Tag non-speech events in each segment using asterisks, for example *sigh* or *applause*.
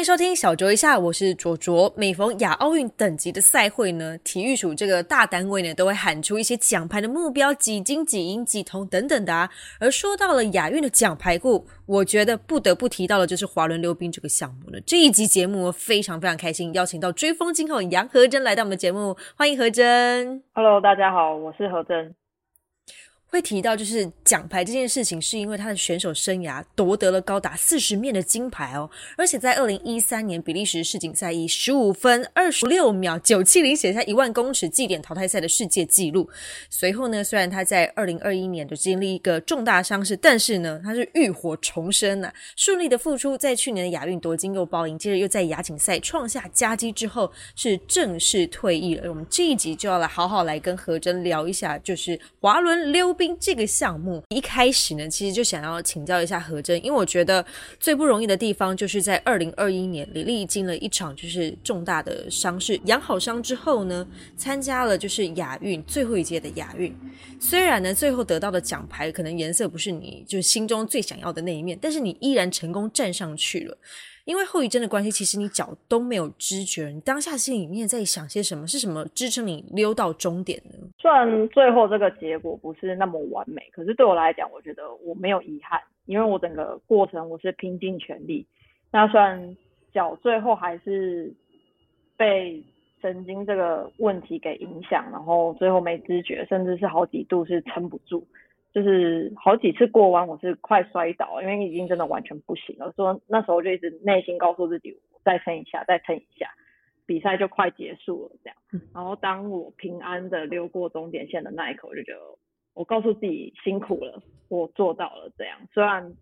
迎收听小酌一下，我是卓卓。每逢亚奥运等级的赛会呢，体育署这个大单位呢，都会喊出一些奖牌的目标，几金几银几铜等等的啊。而说到了亚运的奖牌库，我觉得不得不提到的就是滑轮溜冰这个项目了。这一集节目非常非常开心，邀请到追风今后杨和珍来到我们的节目，欢迎和珍。Hello，大家好，我是何珍。会提到就是奖牌这件事情，是因为他的选手生涯夺得了高达四十面的金牌哦，而且在二零一三年比利时世锦赛以十五分二十六秒九七零写下一万公尺计点淘汰赛的世界纪录。随后呢，虽然他在二零二一年就经历一个重大伤势，但是呢，他是浴火重生了，顺利的复出，在去年的亚运夺金又包银，接着又在亚锦赛创下佳绩之后，是正式退役了。我们这一集就要来好好来跟何真聊一下，就是滑轮溜。冰这个项目一开始呢，其实就想要请教一下何真，因为我觉得最不容易的地方就是在二零二一年，你历经了一场就是重大的伤势，养好伤之后呢，参加了就是亚运最后一届的亚运，虽然呢最后得到的奖牌可能颜色不是你就是心中最想要的那一面，但是你依然成功站上去了。因为后遗症的关系，其实你脚都没有知觉，你当下心里面在想些什么？是什么支撑你溜到终点呢？虽然最后这个结果不是那么完美，可是对我来讲，我觉得我没有遗憾，因为我整个过程我是拼尽全力。那虽然脚最后还是被神经这个问题给影响，然后最后没知觉，甚至是好几度是撑不住。就是好几次过弯，我是快摔倒，因为已经真的完全不行了。说那时候就一直内心告诉自己，再撑一下，再撑一下，比赛就快结束了这样。然后当我平安的溜过终点线的那一刻，我就觉得我告诉自己辛苦了，我做到了这样。虽然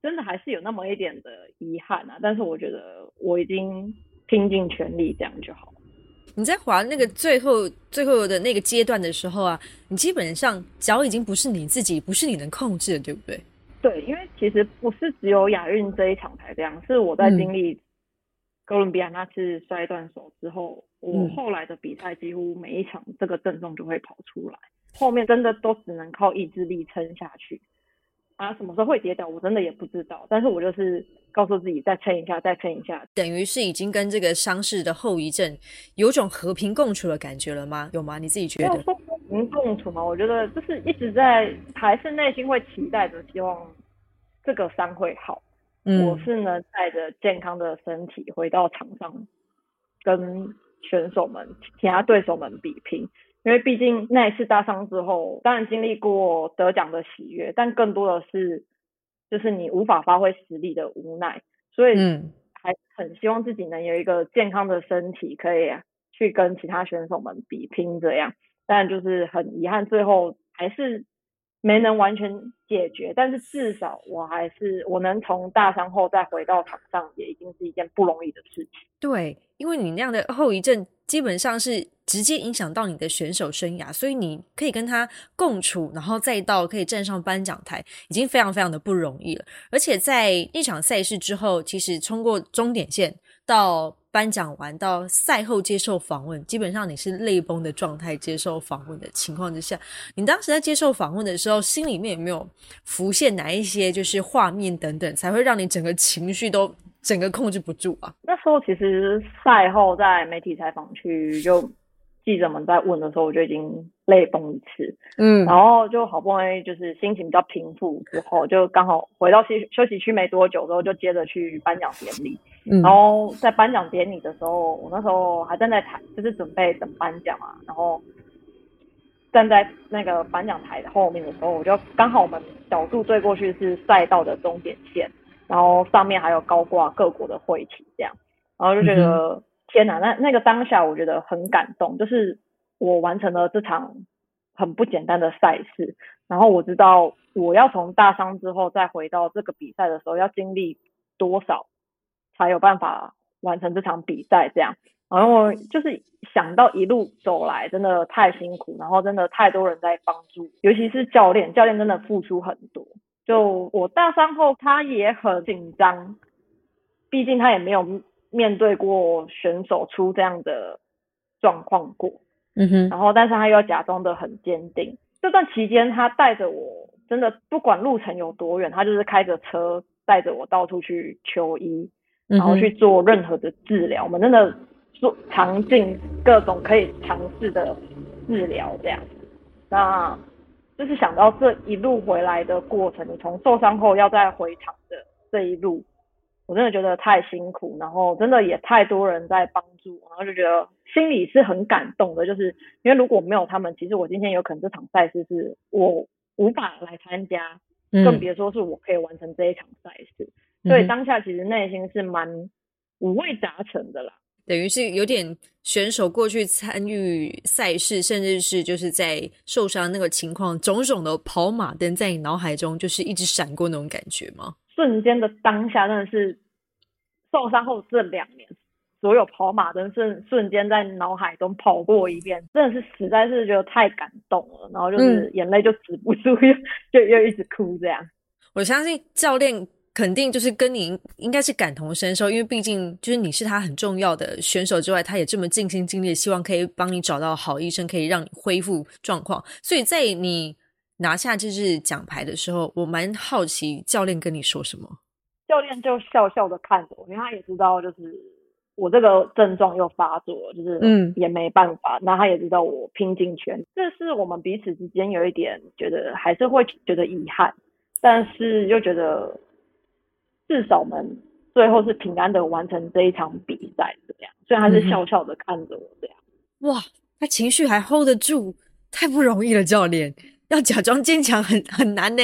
真的还是有那么一点的遗憾啊，但是我觉得我已经拼尽全力，这样就好。你在滑那个最后最后的那个阶段的时候啊，你基本上脚已经不是你自己，不是你能控制的，对不对？对，因为其实不是只有亚运这一场才这样，是我在经历哥伦比亚那次摔断手之后，我后来的比赛几乎每一场这个症状就会跑出来，后面真的都只能靠意志力撑下去。啊，什么时候会跌倒，我真的也不知道。但是我就是告诉自己再撑一下，再撑一下，等于是已经跟这个伤势的后遗症有种和平共处的感觉了吗？有吗？你自己觉得？和平共处吗？我觉得就是一直在，还是内心会期待着，希望这个伤会好。嗯，我是呢带着健康的身体回到场上，跟选手们、其他对手们比拼。因为毕竟那一次大伤之后，当然经历过得奖的喜悦，但更多的是就是你无法发挥实力的无奈，所以还很希望自己能有一个健康的身体，可以去跟其他选手们比拼这样。但就是很遗憾，最后还是没能完全解决。但是至少我还是我能从大伤后再回到场上，也已经是一件不容易的事情。对，因为你那样的后遗症基本上是。直接影响到你的选手生涯，所以你可以跟他共处，然后再到可以站上颁奖台，已经非常非常的不容易了。而且在那场赛事之后，其实冲过终点线到颁奖完到赛后接受访问，基本上你是泪崩的状态接受访问的情况之下，你当时在接受访问的时候，心里面有没有浮现哪一些就是画面等等，才会让你整个情绪都整个控制不住啊？那时候其实赛后在媒体采访区就。记者们在问的时候，我就已经泪崩一次，嗯，然后就好不容易就是心情比较平复之后，就刚好回到休休息区没多久之后，就接着去颁奖典礼，嗯，然后在颁奖典礼的时候，我那时候还站在台，就是准备等颁奖啊，然后站在那个颁奖台的后面的时候，我就刚好我们角度对过去是赛道的终点线，然后上面还有高挂各国的会旗这样，然后就觉得。天哪，那那个当下我觉得很感动，就是我完成了这场很不简单的赛事，然后我知道我要从大伤之后再回到这个比赛的时候要经历多少，才有办法完成这场比赛这样，然后就是想到一路走来真的太辛苦，然后真的太多人在帮助，尤其是教练，教练真的付出很多，就我大三后他也很紧张，毕竟他也没有。面对过选手出这样的状况过，嗯哼，然后但是他又要假装的很坚定。这段期间，他带着我，真的不管路程有多远，他就是开着车带着我到处去求医，然后去做任何的治疗。我们真的做尝尽各种可以尝试的治疗，这样。那就是想到这一路回来的过程，你从受伤后要再回场的这一路，我真的觉得太辛苦，然后真的也太多人在帮助，然后就觉得。心里是很感动的，就是因为如果没有他们，其实我今天有可能这场赛事是我无法来参加，更别说是我可以完成这一场赛事。所以当下其实内心是蛮五味杂陈的啦。等于是有点选手过去参与赛事，甚至是就是在受伤那个情况，种种的跑马灯在你脑海中就是一直闪过那种感觉吗？瞬间的当下真的是受伤后这两年。所有跑马灯瞬瞬间在脑海中跑过一遍，真的是实在是觉得太感动了，然后就是眼泪就止不住，又 *laughs* 就又一直哭这样。我相信教练肯定就是跟你应该是感同身受，因为毕竟就是你是他很重要的选手之外，他也这么尽心尽力，希望可以帮你找到好医生，可以让你恢复状况。所以在你拿下这支奖牌的时候，我蛮好奇教练跟你说什么。教练就笑笑的看着我，因为他也知道就是。我这个症状又发作，就是嗯，也没办法。那他也知道我拼尽全力，这是我们彼此之间有一点觉得还是会觉得遗憾，但是又觉得至少我们最后是平安的完成这一场比赛，这样。虽然他是笑笑的看着我这样。哇，他情绪还 hold 得住，太不容易了。教练要假装坚强很很难呢。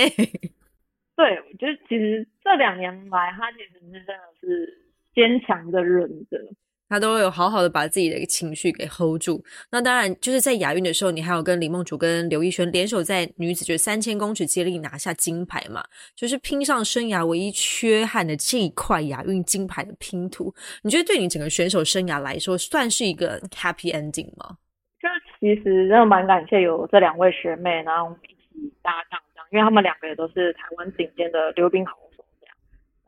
对，我觉得其实这两年来，他其实是真的是。坚强的忍着，他都有好好的把自己的一个情绪给 hold 住。那当然，就是在亚运的时候，你还有跟李梦竹跟刘艺轩联手在女子就三千公尺接力拿下金牌嘛，就是拼上生涯唯一缺憾的这一块亚运金牌的拼图。你觉得对你整个选手生涯来说，算是一个 happy ending 吗？就其实真的蛮感谢有这两位学妹，然后一起搭档这样，因为他们两个也都是台湾顶尖的溜冰好。手这样，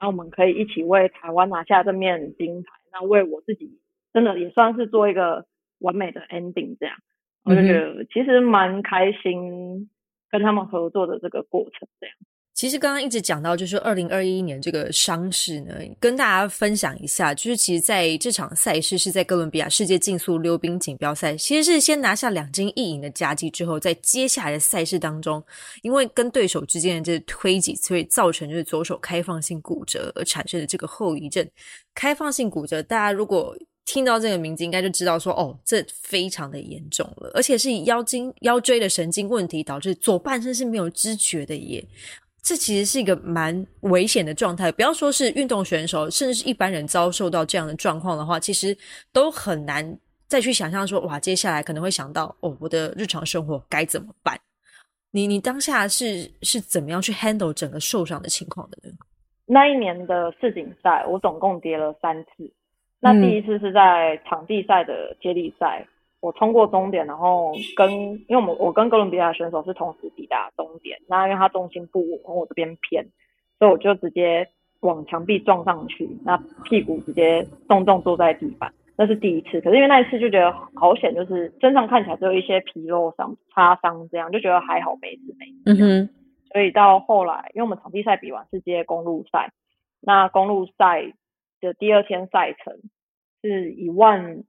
然后我们可以一起为台湾拿下这面金牌，那为我自己真的也算是做一个完美的 ending，这样我就觉得其实蛮开心跟他们合作的这个过程，这样。其实刚刚一直讲到，就是二零二一年这个伤势呢，跟大家分享一下，就是其实在这场赛事是在哥伦比亚世界竞速溜冰锦标赛，其实是先拿下两金一银的佳绩之后，在接下来的赛事当中，因为跟对手之间的这推挤，所以造成就是左手开放性骨折而产生的这个后遗症。开放性骨折，大家如果听到这个名字，应该就知道说，哦，这非常的严重了，而且是腰筋、腰椎的神经问题导致左半身是没有知觉的耶。这其实是一个蛮危险的状态，不要说是运动选手，甚至是一般人遭受到这样的状况的话，其实都很难再去想象说，哇，接下来可能会想到，哦，我的日常生活该怎么办？你你当下是是怎么样去 handle 整个受伤的情况的呢？那一年的世锦赛，我总共跌了三次，那第一次是在场地赛的接力赛。我冲过终点，然后跟因为我们我跟哥伦比亚选手是同时抵达终点，那因为他重心不稳，从我这边偏，所以我就直接往墙壁撞上去，那屁股直接重重坐在地板，那是第一次。可是因为那一次就觉得好险，就是身上看起来只有一些皮肉伤、擦伤这样，就觉得还好没事没事。嗯哼。所以到后来，因为我们场地赛比完是接公路赛，那公路赛的第二天赛程是一万。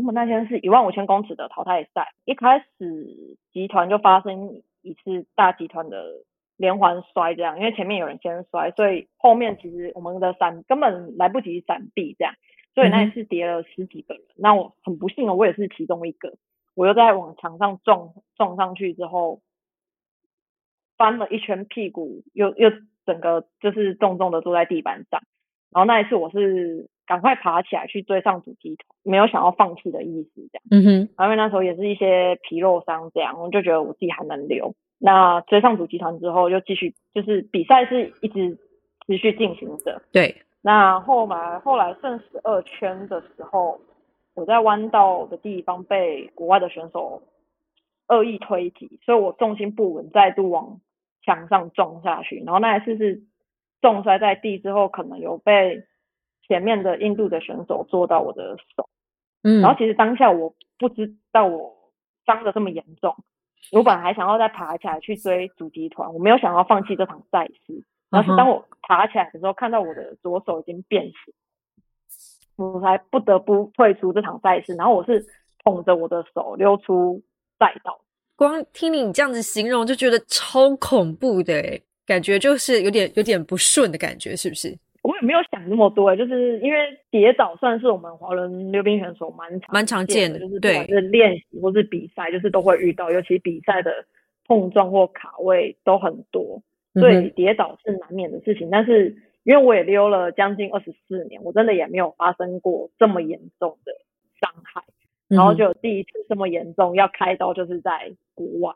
我们那天是一万五千公尺的淘汰赛，一开始集团就发生一次大集团的连环摔，这样，因为前面有人先摔，所以后面其实我们的闪根本来不及闪避，这样，所以那一次跌了十几个人。那我很不幸哦，我也是其中一个，我又在往墙上撞撞上去之后，翻了一圈屁股，又又整个就是重重的坐在地板上。然后那一次我是。赶快爬起来去追上主机团，没有想要放弃的意思，这样。嗯哼。因为那时候也是一些皮肉伤，这样我就觉得我自己还能留。那追上主集团之后，就继续就是比赛是一直持续进行着。对。那后来后来剩十二圈的时候，我在弯道的地方被国外的选手恶意推挤，所以我重心不稳，再度往墙上撞下去。然后那一次是重摔在地之后，可能有被。前面的印度的选手做到我的手，嗯，然后其实当下我不知道我伤的这么严重，我本来还想要再爬起来去追主集团，我没有想要放弃这场赛事。然后当我爬起来的时候，看到我的左手已经变形，我才不得不退出这场赛事。然后我是捧着我的手溜出赛道。光听你这样子形容，就觉得超恐怖的，感觉就是有点有点不顺的感觉，是不是？我也没有想那么多，就是因为跌倒算是我们华人溜冰选手蛮蛮常见的，就是不管是练习或是比赛，就是都会遇到，尤其比赛的碰撞或卡位都很多，所以跌倒是难免的事情。但是因为我也溜了将近二十四年，我真的也没有发生过这么严重的伤害，然后就有第一次这么严重要开刀，就是在国外，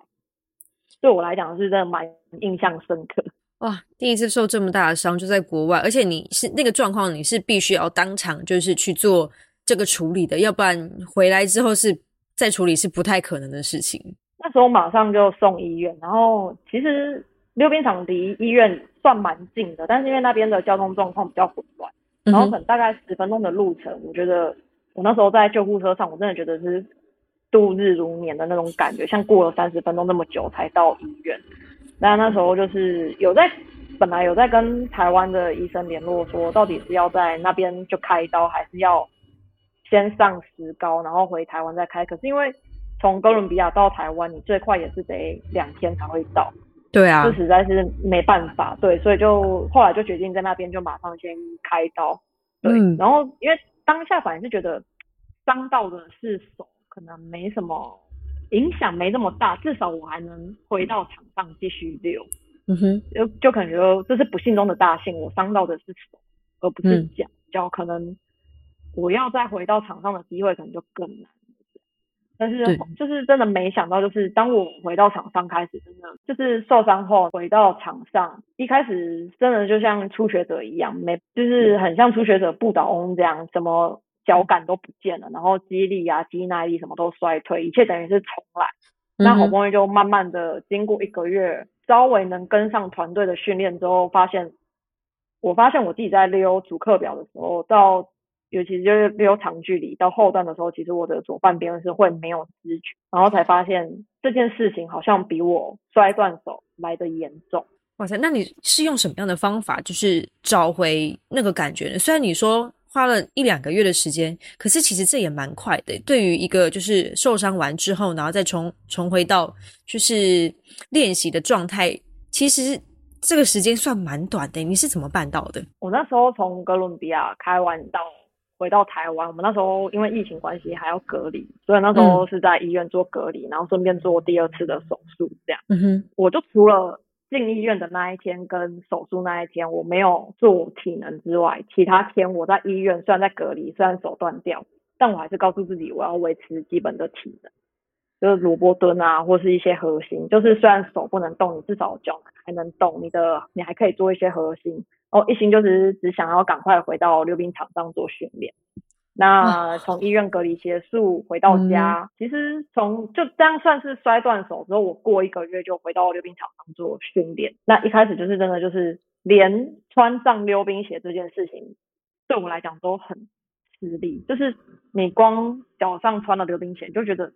对我来讲是真的蛮印象深刻。哇，第一次受这么大的伤就在国外，而且你是那个状况，你是必须要当场就是去做这个处理的，要不然回来之后是再处理是不太可能的事情。那时候马上就送医院，然后其实溜冰场离医院算蛮近的，但是因为那边的交通状况比较混乱，然后可能大概十分钟的路程，我觉得我那时候在救护车上，我真的觉得是度日如年的那种感觉，像过了三十分钟那么久才到医院。那那时候就是有在，本来有在跟台湾的医生联络，说到底是要在那边就开刀，还是要先上石膏，然后回台湾再开。可是因为从哥伦比亚到台湾，你最快也是得两天才会到。对啊，这实在是没办法。对，所以就后来就决定在那边就马上先开刀。对，然后因为当下反正是觉得伤到的是手，可能没什么。影响没那么大，至少我还能回到场上继续溜。嗯哼，就就感觉这是不幸中的大幸，我伤到的是手，而不是脚。脚可能我要再回到场上的机会可能就更难。但是就是真的没想到，就是当我回到场上开始，真的就是受伤后回到场上，一开始真的就像初学者一样，没就是很像初学者不倒翁这样，怎么？脚感都不见了，然后肌力啊、肌耐力什么都衰退，一切等于是重来。那好不容易就慢慢的经过一个月，稍微能跟上团队的训练之后，发现我发现我自己在溜主课表的时候，到尤其就是溜长距离到后段的时候，其实我的左半边是会没有知觉，然后才发现这件事情好像比我摔断手来的严重。哇塞，那你是用什么样的方法，就是找回那个感觉呢？虽然你说。花了一两个月的时间，可是其实这也蛮快的。对于一个就是受伤完之后，然后再重重回到就是练习的状态，其实这个时间算蛮短的。你是怎么办到的？我那时候从哥伦比亚开完到回到台湾，我们那时候因为疫情关系还要隔离，所以那时候是在医院做隔离，然后顺便做第二次的手术。这样，嗯哼，我就除了。进医院的那一天跟手术那一天，我没有做体能之外，其他天我在医院，虽然在隔离，虽然手断掉，但我还是告诉自己我要维持基本的体能，就是萝卜蹲啊，或是一些核心，就是虽然手不能动，你至少脚还能动，你的你还可以做一些核心。哦，一心就是只想要赶快回到溜冰场上做训练。那从医院隔离结束回到家，其实从就这样算是摔断手之后，我过一个月就回到溜冰场上做训练。那一开始就是真的就是连穿上溜冰鞋这件事情，对我来讲都很吃力。就是你光脚上穿了溜冰鞋，就觉得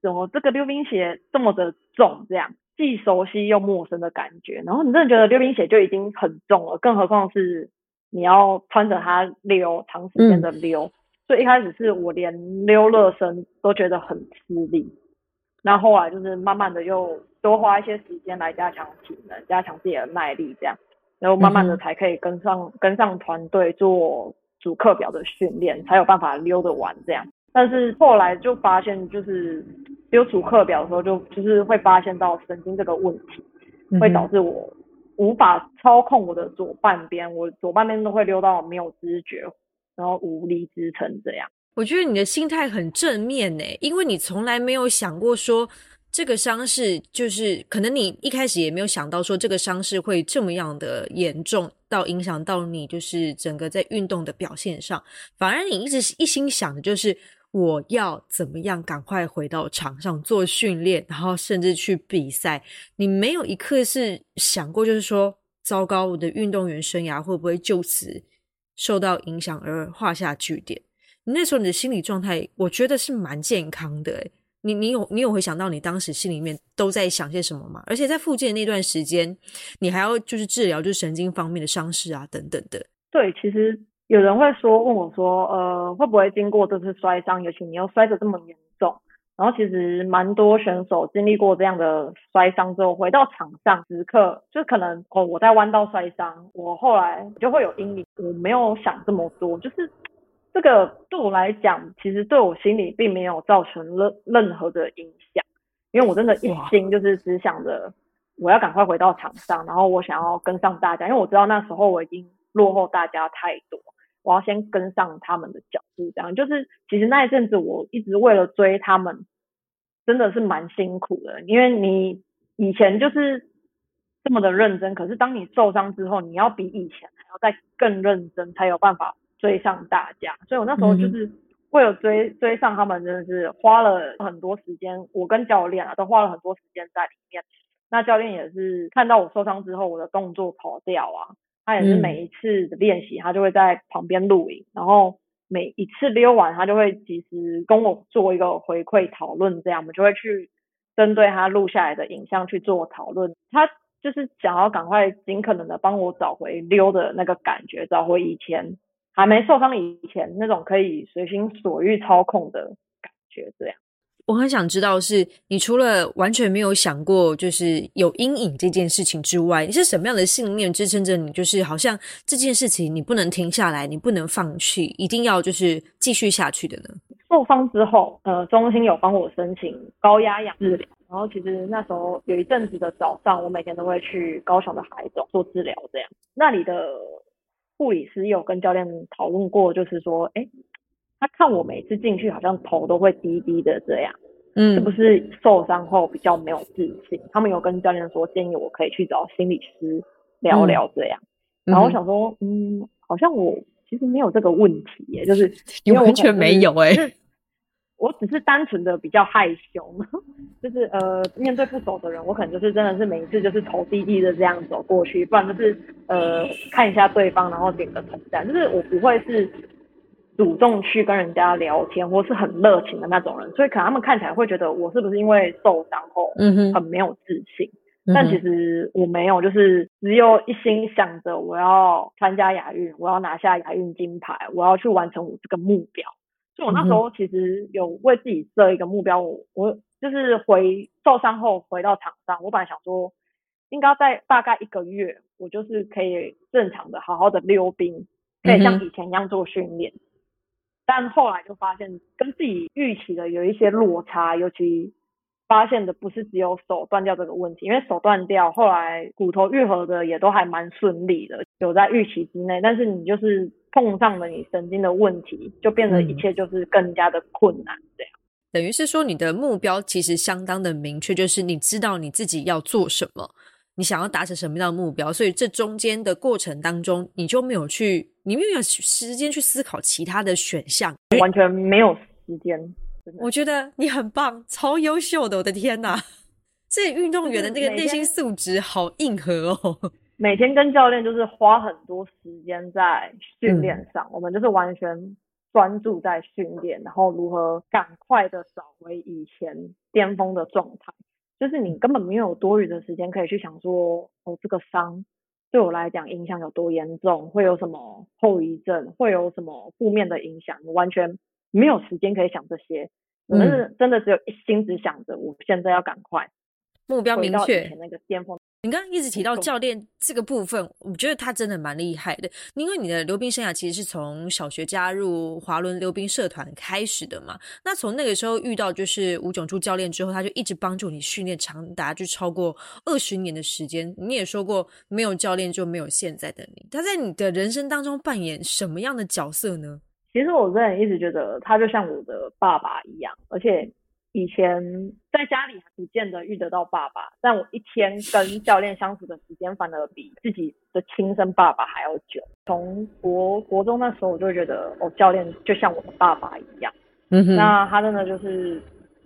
怎么这个溜冰鞋这么的重，这样既熟悉又陌生的感觉。然后你真的觉得溜冰鞋就已经很重了，更何况是你要穿着它溜长时间的溜。所以一开始是我连溜热身都觉得很吃力，那后来就是慢慢的又多花一些时间来加强体能，加强自己的耐力，这样，然后慢慢的才可以跟上跟上团队做主课表的训练，才有办法溜得完这样。但是后来就发现，就是溜主课表的时候，就就是会发现到神经这个问题，会导致我无法操控我的左半边，我左半边都会溜到没有知觉。然后无力支撑，这样。我觉得你的心态很正面呢，因为你从来没有想过说这个伤势，就是可能你一开始也没有想到说这个伤势会这么样的严重，到影响到你就是整个在运动的表现上。反而你一直一心想的就是我要怎么样赶快回到场上做训练，然后甚至去比赛。你没有一刻是想过，就是说糟糕，我的运动员生涯会不会就此？受到影响而画下句点，你那时候你的心理状态，我觉得是蛮健康的，你你有你有回想到你当时心里面都在想些什么吗？而且在复健那段时间，你还要就是治疗就是神经方面的伤势啊等等的。对，其实有人会说问我说，呃，会不会经过这次摔伤，尤其你要摔得这么严重，然后其实蛮多选手经历过这样的摔伤之后，回到场上时刻就可能哦，我在弯道摔伤，我后来就会有阴影，我没有想这么多，就是。这个对我来讲，其实对我心里并没有造成任任何的影响，因为我真的一心就是只想着我要赶快回到场上，然后我想要跟上大家，因为我知道那时候我已经落后大家太多，我要先跟上他们的脚步。这样就是其实那一阵子我一直为了追他们，真的是蛮辛苦的，因为你以前就是这么的认真，可是当你受伤之后，你要比以前还要再更认真，才有办法。追上大家，所以我那时候就是为了追追上他们，真的是花了很多时间。我跟教练啊，都花了很多时间在里面。那教练也是看到我受伤之后，我的动作跑掉啊，他也是每一次的练习，他就会在旁边录影，然后每一次溜完，他就会及时跟我做一个回馈讨论，这样我们就会去针对他录下来的影像去做讨论。他就是想要赶快尽可能的帮我找回溜的那个感觉，找回以前。还没受伤以前，那种可以随心所欲操控的感觉，这样。我很想知道，是你除了完全没有想过就是有阴影这件事情之外，你是什么样的信念支撑着你？就是好像这件事情你不能停下来，你不能放弃，一定要就是继续下去的呢？受伤之后，呃，中心有帮我申请高压氧治疗，然后其实那时候有一阵子的早上，我每天都会去高雄的海总做治疗，这样那里的。护理师有跟教练讨论过，就是说，哎，他看我每次进去好像头都会低低的这样，嗯，是不是受伤后比较没有自信？他们有跟教练说，建议我可以去找心理师聊聊这样。然后我想说，嗯，好像我其实没有这个问题耶，就是 *laughs* 你完全没有哎。我只是单纯的比较害羞，就是呃面对不熟的人，我可能就是真的是每一次就是头低低的这样走过去，不然就是呃看一下对方，然后点个头赞，就是我不会是主动去跟人家聊天或是很热情的那种人，所以可能他们看起来会觉得我是不是因为受伤后很没有自信，但其实我没有，就是只有一心想着我要参加亚运，我要拿下亚运金牌，我要去完成我这个目标。就我那时候其实有为自己设一个目标，我我就是回受伤后回到场上，我本来想说应该在大概一个月，我就是可以正常的好好的溜冰，可以像以前一样做训练。但后来就发现跟自己预期的有一些落差，尤其发现的不是只有手断掉这个问题，因为手断掉后来骨头愈合的也都还蛮顺利的，有在预期之内。但是你就是。碰上了你神经的问题，就变得一切就是更加的困难。这样等于是说，你的目标其实相当的明确，就是你知道你自己要做什么，你想要达成什么样的目标。所以这中间的过程当中，你就没有去，你没有时间去思考其他的选项，完全没有时间。我觉得你很棒，超优秀的，我的天哪！这运动员的这个内心素质好硬核哦。*laughs* 每天跟教练就是花很多时间在训练上，我们就是完全专注在训练，然后如何赶快的找回以前巅峰的状态。就是你根本没有多余的时间可以去想说，哦，这个伤对我来讲影响有多严重，会有什么后遗症，会有什么负面的影响，你完全没有时间可以想这些。我们是真的只有一心只想着，我现在要赶快目标明确那个巅峰。你刚刚一直提到教练这个部分，我觉得他真的蛮厉害的。因为你的溜冰生涯其实是从小学加入滑轮溜冰社团开始的嘛。那从那个时候遇到就是吴炯柱教练之后，他就一直帮助你训练长达就超过二十年的时间。你也说过，没有教练就没有现在的你。他在你的人生当中扮演什么样的角色呢？其实我真的一直觉得他就像我的爸爸一样，而且。以前在家里不见得遇得到爸爸，但我一天跟教练相处的时间反而比自己的亲生爸爸还要久。从国国中那时候，我就觉得哦，教练就像我的爸爸一样。嗯哼。那他真的就是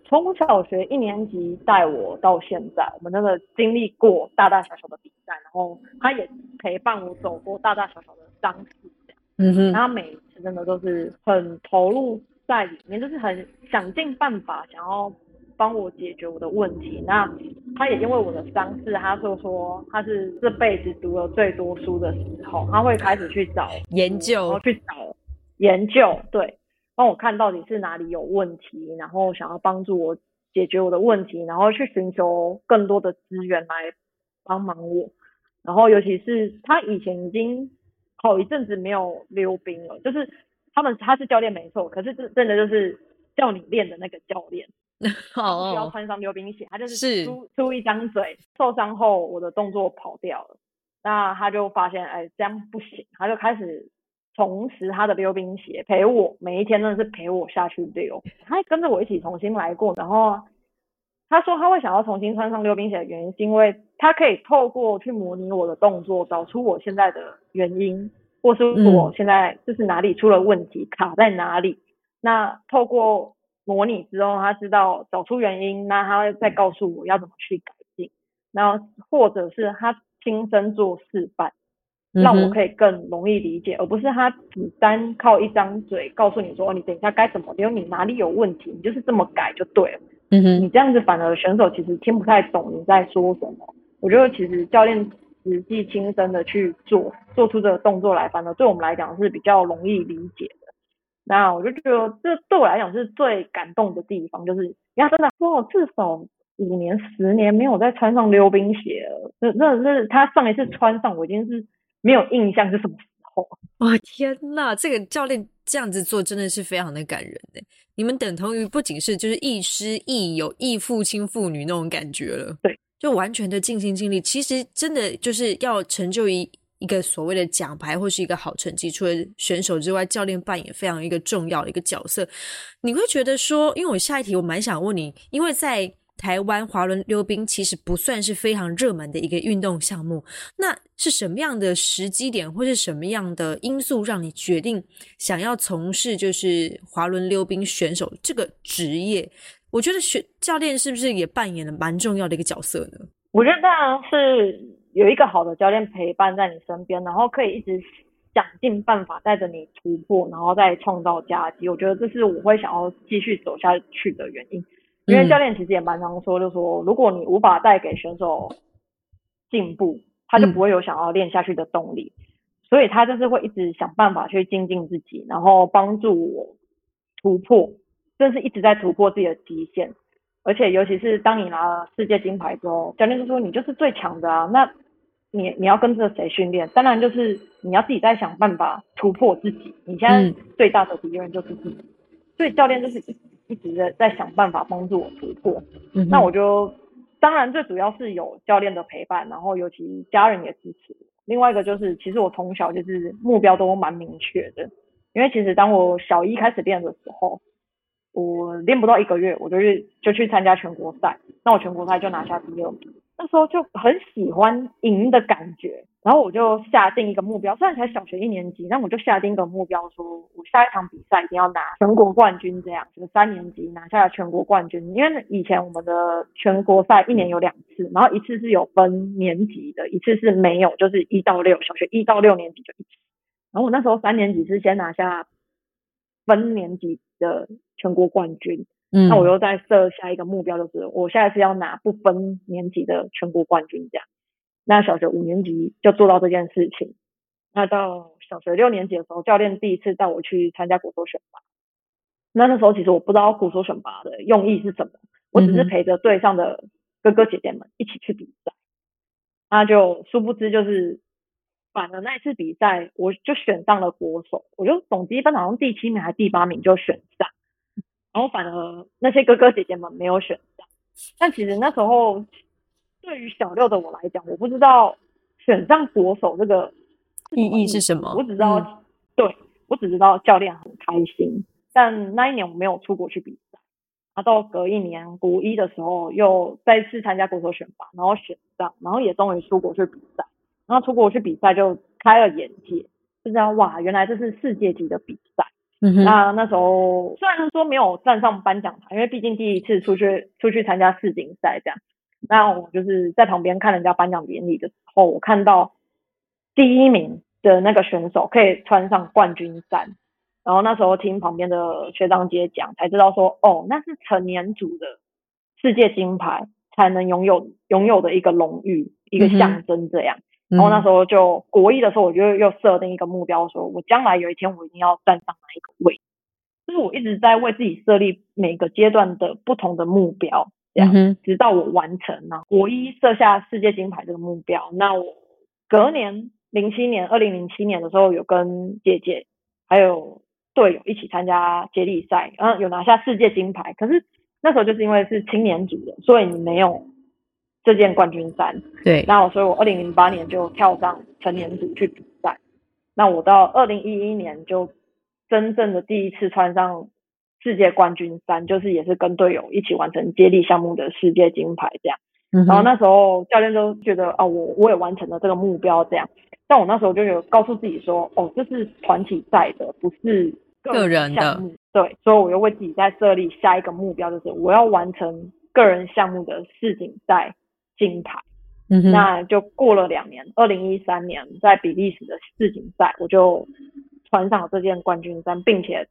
从小学一年级带我到现在，我们真的经历过大大小小的比赛，然后他也陪伴我走过大大小小的伤势。嗯哼。他每一次真的都是很投入。在里面就是很想尽办法想要帮我解决我的问题。那他也因为我的伤势，他就说他是这辈子读了最多书的时候，他会开始去找研究，去找研究，对，帮我看到底是哪里有问题，然后想要帮助我解决我的问题，然后去寻求更多的资源来帮忙我。然后尤其是他以前已经好一阵子没有溜冰了，就是他们他是教练没错，可是真真的就是叫你练的那个教练。*laughs* 哦，需要穿上溜冰鞋，他就是出出一张嘴。受伤后，我的动作跑掉了，那他就发现，哎，这样不行，他就开始重拾他的溜冰鞋，陪我每一天，真的是陪我下去溜。他跟着我一起重新来过，然后他说他会想要重新穿上溜冰鞋的原因，是因为他可以透过去模拟我的动作，找出我现在的原因，或是我现在就是哪里出了问题，卡在哪里。那透过模拟之后，他知道找出原因，那他会再告诉我要怎么去改进，然后或者是他亲身做示范，让我可以更容易理解，而不是他只单靠一张嘴告诉你说你等一下该怎么，比如你哪里有问题，你就是这么改就对了。嗯哼，你这样子反而选手其实听不太懂你在说什么。我觉得其实教练实际亲身的去做，做出这个动作来，反而对我们来讲是比较容易理解的。那我就觉得，这对我来讲是最感动的地方，就是因为真的说，至少五年、十年没有再穿上溜冰鞋了。这、真的是他上一次穿上，我已经是没有印象是什么时候。哇，天呐，这个教练这样子做真的是非常的感人呢。你们等同于不仅是就是亦师亦友、亦父亲父女那种感觉了。对，就完全的尽心尽力。其实真的就是要成就一。一个所谓的奖牌或是一个好成绩，除了选手之外，教练扮演非常一个重要的一个角色。你会觉得说，因为我下一题我蛮想问你，因为在台湾滑轮溜冰其实不算是非常热门的一个运动项目，那是什么样的时机点或是什么样的因素让你决定想要从事就是滑轮溜冰选手这个职业？我觉得选教练是不是也扮演了蛮重要的一个角色呢？我觉得当然是。有一个好的教练陪伴在你身边，然后可以一直想尽办法带着你突破，然后再创造佳绩。我觉得这是我会想要继续走下去的原因。因为教练其实也蛮常说，就说如果你无法带给选手进步，他就不会有想要练下去的动力。所以他就是会一直想办法去精进自己，然后帮助我突破，真是一直在突破自己的极限。而且尤其是当你拿了世界金牌之后，教练就说你就是最强的啊，那。你你要跟着谁训练？当然就是你要自己在想办法突破自己。你现在最大的敌人就是自己，所以教练就是一一直在在想办法帮助我突破。嗯那我就当然最主要是有教练的陪伴，然后尤其家人也支持。另外一个就是，其实我从小就是目标都蛮明确的，因为其实当我小一开始练的时候，我练不到一个月，我就去就去参加全国赛，那我全国赛就拿下第二名。那时候就很喜欢赢的感觉，然后我就下定一个目标，虽然才小学一年级，但我就下定一个目标，说我下一场 *laughs* 比赛一定要拿全国冠军，这样就是三年级拿下了全国冠军。因为以前我们的全国赛一年有两次，然后一次是有分年级的，一次是没有，就是一到六，小学一到六年级就一次。然后我那时候三年级是先拿下分年级的全国冠军。那我又再设下一个目标，就是我下一次要拿不分年级的全国冠军，这样。那小学五年级就做到这件事情。那到小学六年级的时候，教练第一次带我去参加国手选拔。那那时候其实我不知道国手选拔的用意是什么，我只是陪着队上的哥哥姐姐们一起去比赛。那就殊不知就是，反而那一次比赛我就选上了国手，我就总积分好像第七名还是第八名就选上。然后反而那些哥哥姐姐们没有选上，但其实那时候对于小六的我来讲，我不知道选上国手这个意义是什么。我只知道，对我只知道教练很开心。但那一年我没有出国去比赛，然后到隔一年国一的时候又再次参加国手选拔，然后选上，然后也终于出国去比赛。然后出国去比赛就开了眼界，就这样哇，原来这是世界级的比赛。嗯哼那那时候虽然说没有站上颁奖台，因为毕竟第一次出去出去参加世锦赛这样。那我就是在旁边看人家颁奖典礼的时候，我看到第一名的那个选手可以穿上冠军衫，然后那时候听旁边的学长姐讲，才知道说哦，那是成年组的世界金牌才能拥有拥有的一个荣誉，一个象征这样。然后那时候就国一的时候，我就又设定一个目标，说我将来有一天我一定要站上哪一个位。就是我一直在为自己设立每个阶段的不同的目标，这样直到我完成了国一设下世界金牌这个目标。那我隔年零七年，二零零七年的时候，有跟姐姐还有队友一起参加接力赛，然后有拿下世界金牌。可是那时候就是因为是青年组的，所以你没有这件冠军衫。对，那我所以我二零零八年就跳上成年组去比赛。那我到二零一一年就。真正的第一次穿上世界冠军衫，就是也是跟队友一起完成接力项目的世界金牌这样。然后那时候教练都觉得哦，我我也完成了这个目标这样。但我那时候就有告诉自己说，哦，这是团体赛的，不是个人项目。对，所以我又为自己再设立下一个目标，就是我要完成个人项目的世锦赛金牌。嗯那就过了两年，二零一三年在比利时的世锦赛，我就。穿上这件冠军衫，并且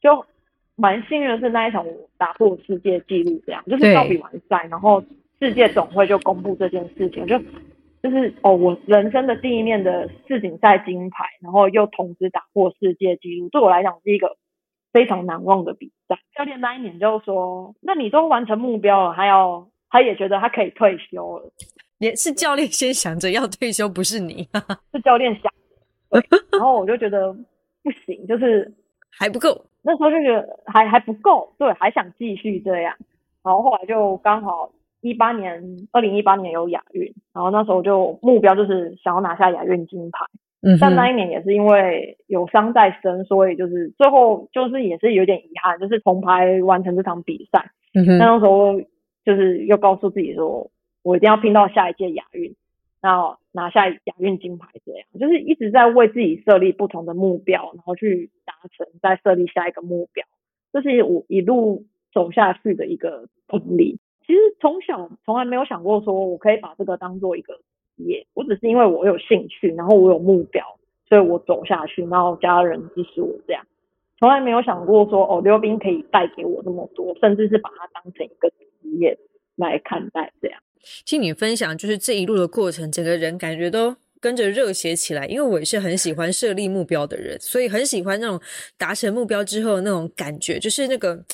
就蛮幸运的是那一场我打破世界纪录，这样就是到比完赛，然后世界总会就公布这件事情，就就是哦，我人生的第一面的世锦赛金牌，然后又同时打破世界纪录，对我来讲是一个非常难忘的比赛。教练那一年就说：“那你都完成目标了，还要他也觉得他可以退休了。”也是教练先想着要退休，不是你，*laughs* 是教练想。然后我就觉得不行，就是还不够。那时候就觉得还还不够，对，还想继续这样。然后后来就刚好一八年，二零一八年有亚运，然后那时候就目标就是想要拿下亚运金牌。嗯。但那一年也是因为有伤在身，所以就是最后就是也是有点遗憾，就是铜牌完成这场比赛。嗯哼。那时候就是又告诉自己说，我一定要拼到下一届亚运。然后拿下亚运金牌，这样就是一直在为自己设立不同的目标，然后去达成，再设立下一个目标，这是我一路走下去的一个经历。其实从小从来没有想过说我可以把这个当做一个职业，我只是因为我有兴趣，然后我有目标，所以我走下去，然后家人支持我这样，从来没有想过说哦溜冰可以带给我那么多，甚至是把它当成一个也来看待这样。听你分享，就是这一路的过程，整个人感觉都跟着热血起来。因为我也是很喜欢设立目标的人，所以很喜欢那种达成目标之后那种感觉，就是那个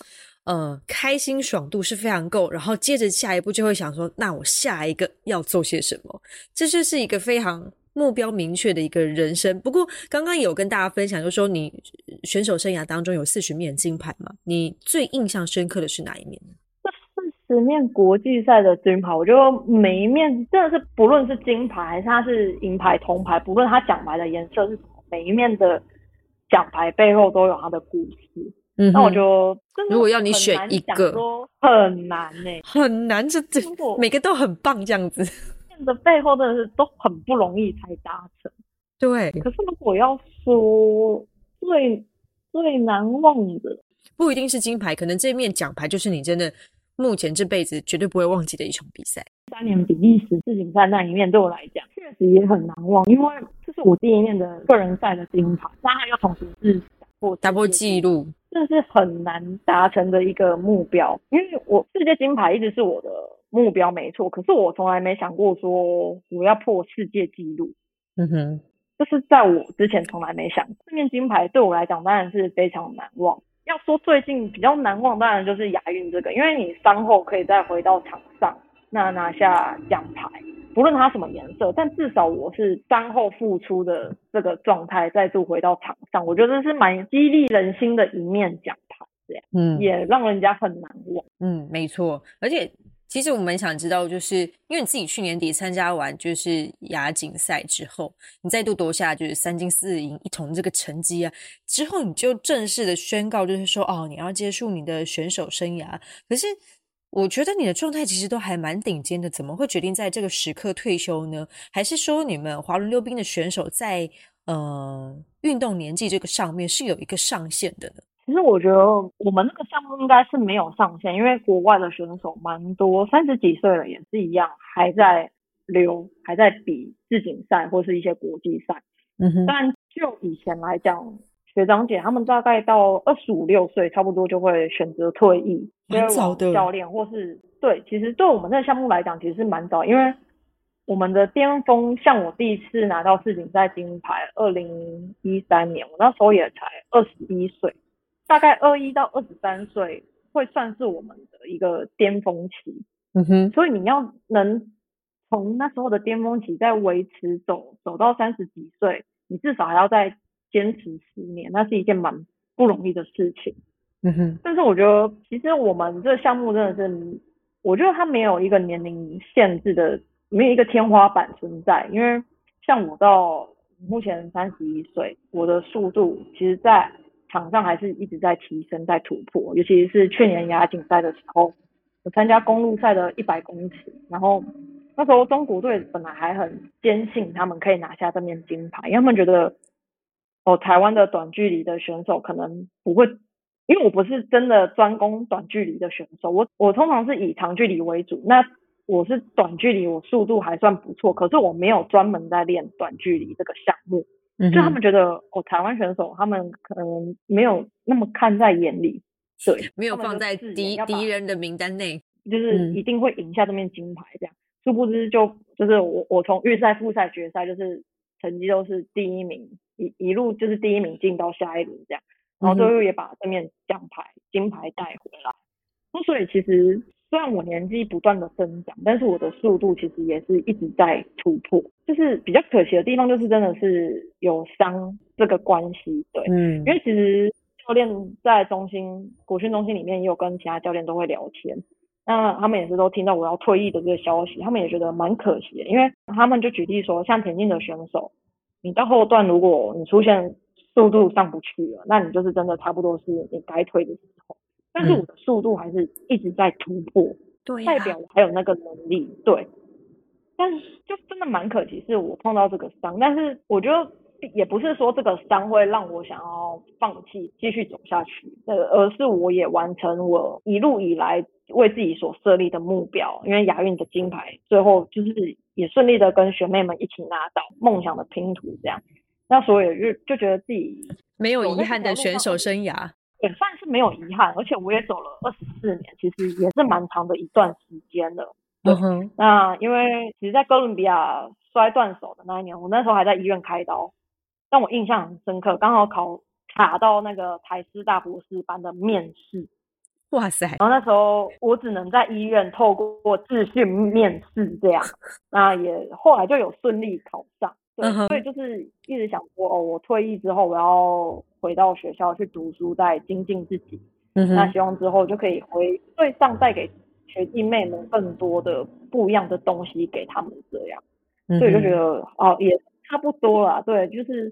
呃开心爽度是非常够。然后接着下一步就会想说，那我下一个要做些什么？这就是一个非常目标明确的一个人生。不过刚刚有跟大家分享，就说你选手生涯当中有四十面金牌嘛？你最印象深刻的是哪一面？十面国际赛的金牌，我觉得每一面真的是不论是金牌还是它是银牌、铜牌，不论它奖牌的颜色是什么，每一面的奖牌背后都有它的故事。嗯，那我就如果要你选一个，很难呢，很难，这这每个都很棒，这样子。面的背后真的是都很不容易才达成。对。可是如果要说最最难忘的，不一定是金牌，可能这面奖牌就是你真的。目前这辈子绝对不会忘记的一场比赛，三年比利时世锦赛那一面对我来讲确实也很难忘，因为这是我第一面的个人赛的金牌，那还又同时是打破打破纪录，这是很难达成的一个目标。因为我世界金牌一直是我的目标，没错，可是我从来没想过说我要破世界纪录。嗯哼，就是在我之前从来没想，这面金牌对我来讲当然是非常难忘。要说最近比较难忘，当然就是亚运这个，因为你伤后可以再回到场上，那拿下奖牌，不论它什么颜色，但至少我是伤后复出的这个状态，再度回到场上，我觉得是蛮激励人心的一面奖牌，这样，嗯，也让人家很难忘，嗯，没错，而且。其实我们想知道，就是因为你自己去年底参加完就是亚锦赛之后，你再度夺下就是三金四银一铜这个成绩啊，之后你就正式的宣告，就是说哦，你要结束你的选手生涯。可是我觉得你的状态其实都还蛮顶尖的，怎么会决定在这个时刻退休呢？还是说你们滑轮溜冰的选手在呃运动年纪这个上面是有一个上限的呢？其实我觉得我们那个项目应该是没有上限，因为国外的选手蛮多，三十几岁了也是一样，还在溜，还在比世锦赛或是一些国际赛。嗯哼。但就以前来讲，学长姐他们大概到二十五六岁，差不多就会选择退役，很早的教练或是对，其实对我们这个项目来讲，其实是蛮早，因为我们的巅峰，像我第一次拿到世锦赛金牌，二零一三年，我那时候也才二十一岁，大概二一到二十三岁会算是我们的一个巅峰期。嗯哼，所以你要能从那时候的巅峰期再维持走走到三十几岁，你至少还要再坚持十年，那是一件蛮不容易的事情。嗯哼，但是我觉得其实我们这个项目真的是，我觉得它没有一个年龄限制的，没有一个天花板存在。因为像我到目前三十一岁，我的速度其实在场上还是一直在提升，在突破。尤其是去年亚锦赛的时候，我参加公路赛的一百公尺，然后那时候中国队本来还很坚信他们可以拿下这面金牌，因为他们觉得哦，台湾的短距离的选手可能不会。因为我不是真的专攻短距离的选手，我我通常是以长距离为主。那我是短距离，我速度还算不错，可是我没有专门在练短距离这个项目。嗯，就他们觉得哦，台湾选手他们可能没有那么看在眼里，对，没有放在敌敌人的名单内，就是一定会赢下这面金牌这样。殊不知就就是我我从预赛、复赛、决赛，就是成绩都是第一名，一一路就是第一名进到下一轮这样。然后最后也把这面奖牌金牌带回来。那所以其实虽然我年纪不断的增长，但是我的速度其实也是一直在突破。就是比较可惜的地方，就是真的是有伤这个关系，对，嗯，因为其实教练在中心国训中心里面也有跟其他教练都会聊天，那他们也是都听到我要退役的这个消息，他们也觉得蛮可惜的，因为他们就举例说，像田径的选手，你到后段如果你出现速度上不去了，那你就是真的差不多是你该退的时候。但是我的速度还是一直在突破，对，代表我还有那个能力，对。但是就真的蛮可惜，是我碰到这个伤。但是我觉得也不是说这个伤会让我想要放弃继续走下去，呃，而是我也完成我一路以来为自己所设立的目标。因为亚运的金牌，最后就是也顺利的跟学妹们一起拿到梦想的拼图，这样。那所以就就觉得自己没有遗憾的选手生涯，也算是没有遗憾，而且我也走了二十四年，其实也是蛮长的一段时间了。嗯哼。那因为其实，在哥伦比亚摔断手的那一年，我那时候还在医院开刀，但我印象很深刻，刚好考卡到那个台师大博士班的面试。哇塞！然后那时候我只能在医院透过自训面试这样，*laughs* 那也后来就有顺利考上。所以就是一直想说，哦，我退役之后我要回到学校去读书，再精进自己。嗯那希望之后就可以回对上带给学弟妹们更多的不一样的东西给他们，这样。所以就觉得哦，也差不多啦。对，就是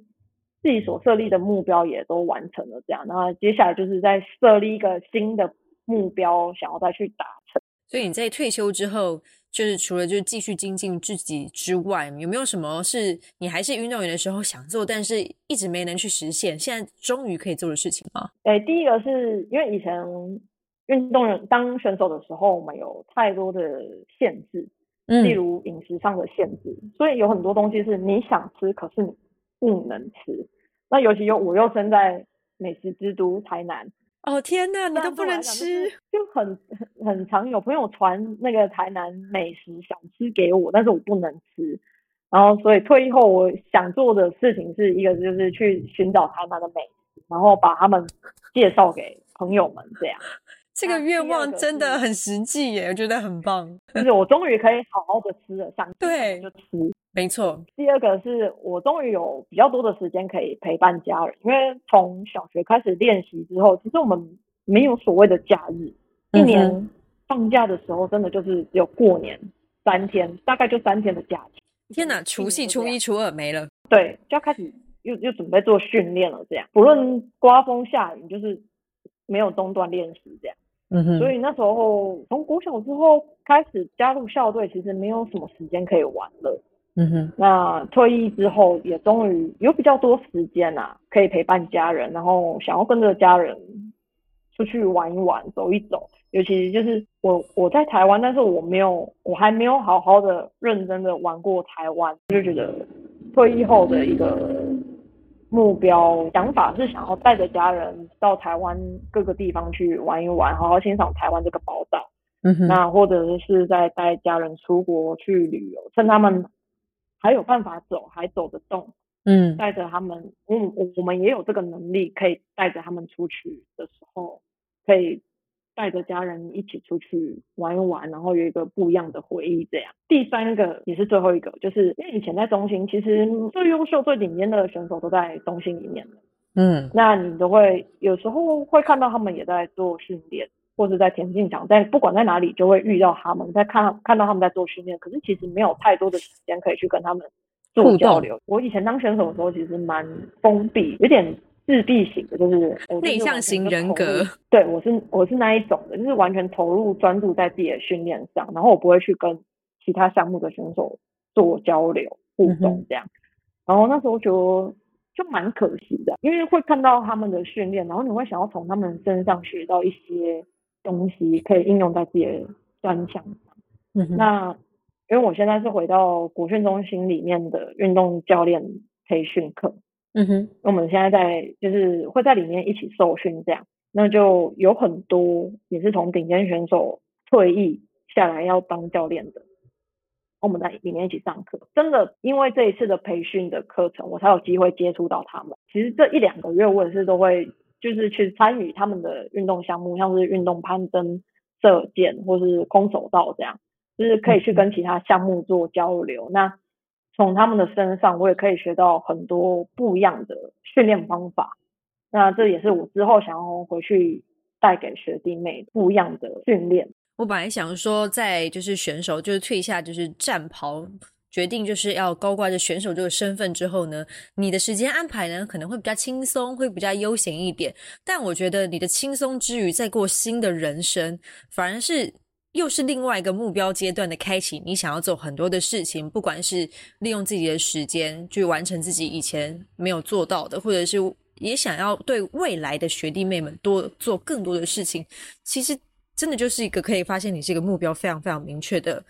自己所设立的目标也都完成了，这样。然后接下来就是在设立一个新的目标，想要再去达成。所以你在退休之后。就是除了就是继续精进自己之外，有没有什么是你还是运动员的时候想做，但是一直没能去实现，现在终于可以做的事情吗？哎，第一个是因为以前运动员当选手的时候，我们有太多的限制，例如饮食上的限制，所以有很多东西是你想吃，可是你不能吃。那尤其又我又生在美食之都台南。哦天呐，你都不能吃，就很很很常有朋友传那个台南美食想吃给我，但是我不能吃。然后所以退役后，我想做的事情是一个就是去寻找台南的美食，然后把他们介绍给朋友们，这样。这个愿望真的很实际耶，我觉得很棒。就是我终于可以好好的吃了，想对就吃。没错。第二个是我终于有比较多的时间可以陪伴家人，因为从小学开始练习之后，其实我们没有所谓的假日，一年放假的时候真的就是只有过年三天，大概就三天的假期。天哪，除夕、初一、初二没了。对，就要开始又又准备做训练了，这样不论刮风下雨，就是没有中断练习这样。嗯哼，所以那时候从国小之后开始加入校队，其实没有什么时间可以玩了。嗯哼，那退役之后也终于有比较多时间啊，可以陪伴家人，然后想要跟着家人出去玩一玩、走一走。尤其就是我我在台湾，但是我没有，我还没有好好的认真的玩过台湾，就觉得退役后的一个。目标想法是想要带着家人到台湾各个地方去玩一玩，好好欣赏台湾这个宝岛。嗯哼那或者是在带家人出国去旅游，趁他们还有办法走，还走得动，嗯，带着他们，嗯，我我们也有这个能力，可以带着他们出去的时候，可以。带着家人一起出去玩一玩，然后有一个不一样的回忆。这样，第三个也是最后一个，就是因为以前在中心，其实最优秀、最顶尖的选手都在中心里面嗯，那你都会有时候会看到他们也在做训练，或者在田径场，在不管在哪里，就会遇到他们，在看看到他们在做训练。可是其实没有太多的时间可以去跟他们做交流。我以前当选手的时候，其实蛮封闭，有点。自闭型的，就是内向型人格。对，我是我是那一种的，就是完全投入专注在自己的训练上，然后我不会去跟其他项目的选手做交流互动这样。然后那时候觉得就蛮可惜的，因为会看到他们的训练，然后你会想要从他们身上学到一些东西，可以应用在自己的专项上。嗯那因为我现在是回到国训中心里面的运动教练培训课。嗯哼，我们现在在就是会在里面一起受训，这样，那就有很多也是从顶尖选手退役下来要当教练的，我们在里面一起上课。真的，因为这一次的培训的课程，我才有机会接触到他们。其实这一两个月，我也是都会就是去参与他们的运动项目，像是运动攀登、射箭或是空手道这样，就是可以去跟其他项目做交流。那从他们的身上，我也可以学到很多不一样的训练方法。那这也是我之后想要回去带给学弟妹不一样的训练。我本来想说，在就是选手就是退下就是战袍，决定就是要高挂着选手这个身份之后呢，你的时间安排呢可能会比较轻松，会比较悠闲一点。但我觉得你的轻松之余，再过新的人生，反而是。又是另外一个目标阶段的开启，你想要做很多的事情，不管是利用自己的时间去完成自己以前没有做到的，或者是也想要对未来的学弟妹们多做更多的事情。其实真的就是一个可以发现你是一个目标非常非常明确的，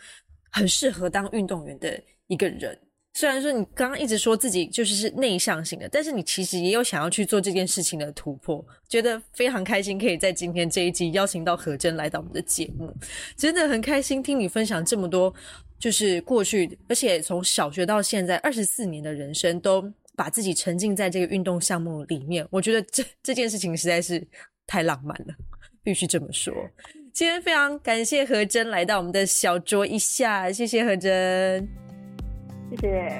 很适合当运动员的一个人。虽然说你刚刚一直说自己就是是内向型的，但是你其实也有想要去做这件事情的突破，觉得非常开心，可以在今天这一集邀请到何真来到我们的节目，真的很开心听你分享这么多，就是过去，而且从小学到现在二十四年的人生，都把自己沉浸在这个运动项目里面，我觉得这这件事情实在是太浪漫了，必须这么说。今天非常感谢何真来到我们的小桌一下，谢谢何真。谢谢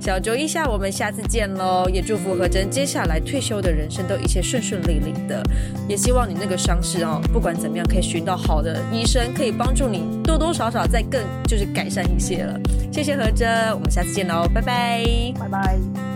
小周一下，我们下次见喽！也祝福何真接下来退休的人生都一切顺顺利利的，也希望你那个伤势哦，不管怎么样可以寻到好的医生，可以帮助你多多少少再更就是改善一些了。谢谢何真，我们下次见喽，拜拜，拜拜。